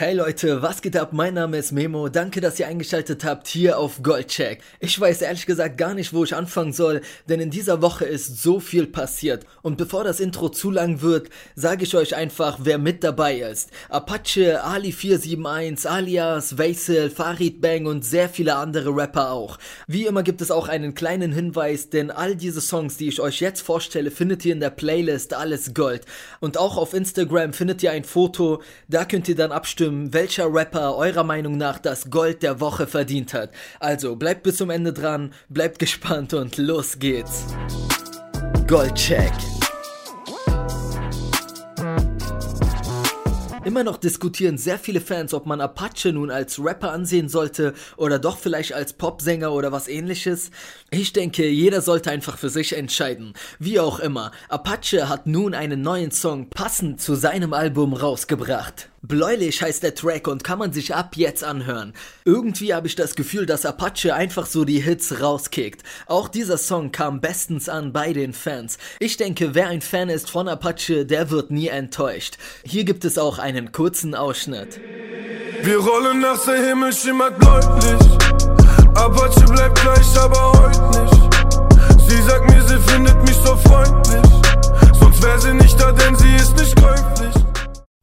Hey Leute, was geht ab? Mein Name ist Memo. Danke, dass ihr eingeschaltet habt hier auf Goldcheck. Ich weiß ehrlich gesagt gar nicht, wo ich anfangen soll, denn in dieser Woche ist so viel passiert. Und bevor das Intro zu lang wird, sage ich euch einfach, wer mit dabei ist. Apache, Ali471, Alias, Vaisel, Farid Bang und sehr viele andere Rapper auch. Wie immer gibt es auch einen kleinen Hinweis, denn all diese Songs, die ich euch jetzt vorstelle, findet ihr in der Playlist Alles Gold. Und auch auf Instagram findet ihr ein Foto, da könnt ihr dann abstimmen, abstimmen, welcher Rapper eurer Meinung nach das Gold der Woche verdient hat. Also bleibt bis zum Ende dran, bleibt gespannt und los geht's. Goldcheck. Immer noch diskutieren sehr viele Fans, ob man Apache nun als Rapper ansehen sollte oder doch vielleicht als Popsänger oder was ähnliches. Ich denke, jeder sollte einfach für sich entscheiden. Wie auch immer, Apache hat nun einen neuen Song passend zu seinem Album rausgebracht. Bläulich heißt der Track und kann man sich ab jetzt anhören. Irgendwie habe ich das Gefühl, dass Apache einfach so die Hits rauskickt. Auch dieser Song kam bestens an bei den Fans. Ich denke, wer ein Fan ist von Apache, der wird nie enttäuscht. Hier gibt es auch einen kurzen Ausschnitt. Wir rollen nach der Himmel schimmert bläulich.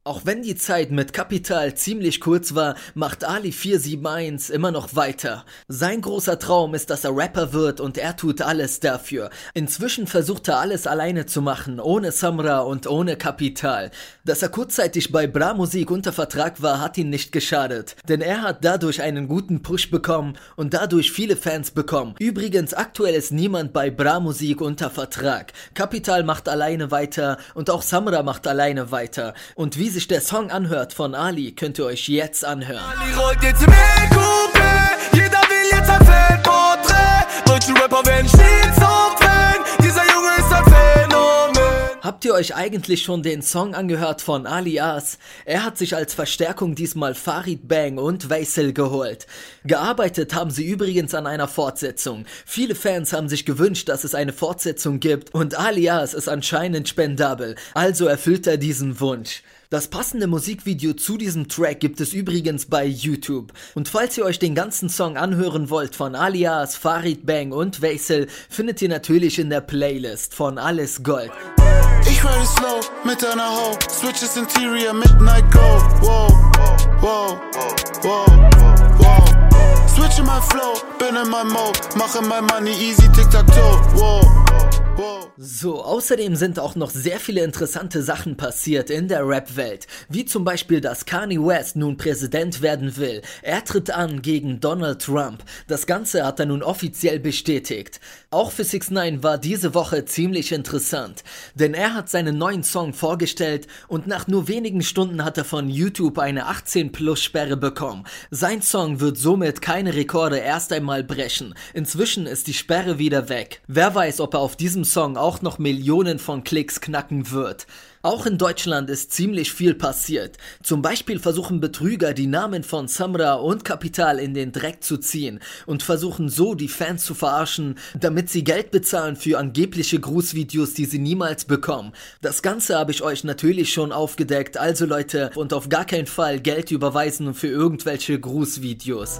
Auch wenn die Zeit mit Kapital ziemlich kurz war, macht Ali 471 immer noch weiter. Sein großer Traum ist, dass er Rapper wird und er tut alles dafür. Inzwischen versucht er alles alleine zu machen, ohne Samra und ohne Kapital. Dass er kurzzeitig bei Bra Musik unter Vertrag war, hat ihn nicht geschadet, denn er hat dadurch einen guten Push bekommen und dadurch viele Fans bekommen. Übrigens, aktuell ist niemand bei Bra Musik unter Vertrag. Kapital macht alleine weiter und auch Samra macht alleine weiter. Und wie sich der Song anhört von Ali, könnt ihr euch jetzt anhören. Ali rollt jetzt im jeder will jetzt ein Fanporträt. Deutsche Rapper werden stets Fan, dieser Junge ist ein Phänomen. Habt ihr euch eigentlich schon den Song angehört von Alias? Er hat sich als Verstärkung diesmal Farid Bang und Vaisel geholt. Gearbeitet haben sie übrigens an einer Fortsetzung. Viele Fans haben sich gewünscht, dass es eine Fortsetzung gibt und Alias ist anscheinend spendabel, also erfüllt er diesen Wunsch. Das passende Musikvideo zu diesem Track gibt es übrigens bei YouTube. Und falls ihr euch den ganzen Song anhören wollt von Alias, Farid Bang und Vaisel, findet ihr natürlich in der Playlist von Alles Gold. Ich ride slow mit einer Ho, Switches Interior Midnight Go, wow, wow, wow, wow. Switch in my flow, bin in my mode, mache my money easy, tic-tac-toe, wow. So, außerdem sind auch noch sehr viele interessante Sachen passiert in der Rap-Welt, wie zum Beispiel, dass Kanye West nun Präsident werden will. Er tritt an gegen Donald Trump. Das Ganze hat er nun offiziell bestätigt. Auch für 6 9 war diese Woche ziemlich interessant, denn er hat seinen neuen Song vorgestellt und nach nur wenigen Stunden hat er von YouTube eine 18 Plus Sperre bekommen. Sein Song wird somit keine Rekorde erst einmal brechen. Inzwischen ist die Sperre wieder weg. Wer weiß, ob er auf diesem Song auch noch Millionen von Klicks knacken wird. Auch in Deutschland ist ziemlich viel passiert. Zum Beispiel versuchen Betrüger die Namen von Samra und Kapital in den Dreck zu ziehen und versuchen so die Fans zu verarschen, damit sie Geld bezahlen für angebliche Grußvideos, die sie niemals bekommen. Das Ganze habe ich euch natürlich schon aufgedeckt, also Leute, und auf gar keinen Fall Geld überweisen für irgendwelche Grußvideos.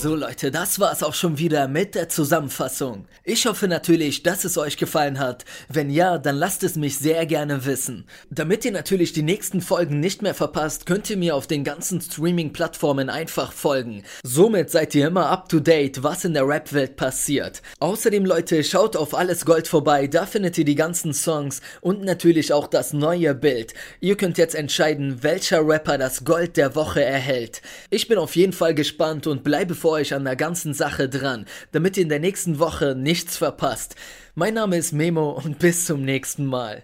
So Leute, das war's auch schon wieder mit der Zusammenfassung. Ich hoffe natürlich, dass es euch gefallen hat. Wenn ja, dann lasst es mich sehr gerne wissen. Damit ihr natürlich die nächsten Folgen nicht mehr verpasst, könnt ihr mir auf den ganzen Streaming-Plattformen einfach folgen. Somit seid ihr immer up to date, was in der Rap-Welt passiert. Außerdem Leute, schaut auf Alles Gold vorbei, da findet ihr die ganzen Songs und natürlich auch das neue Bild. Ihr könnt jetzt entscheiden, welcher Rapper das Gold der Woche erhält. Ich bin auf jeden Fall gespannt und bleibe vor für euch an der ganzen Sache dran, damit ihr in der nächsten Woche nichts verpasst. Mein Name ist Memo und bis zum nächsten Mal.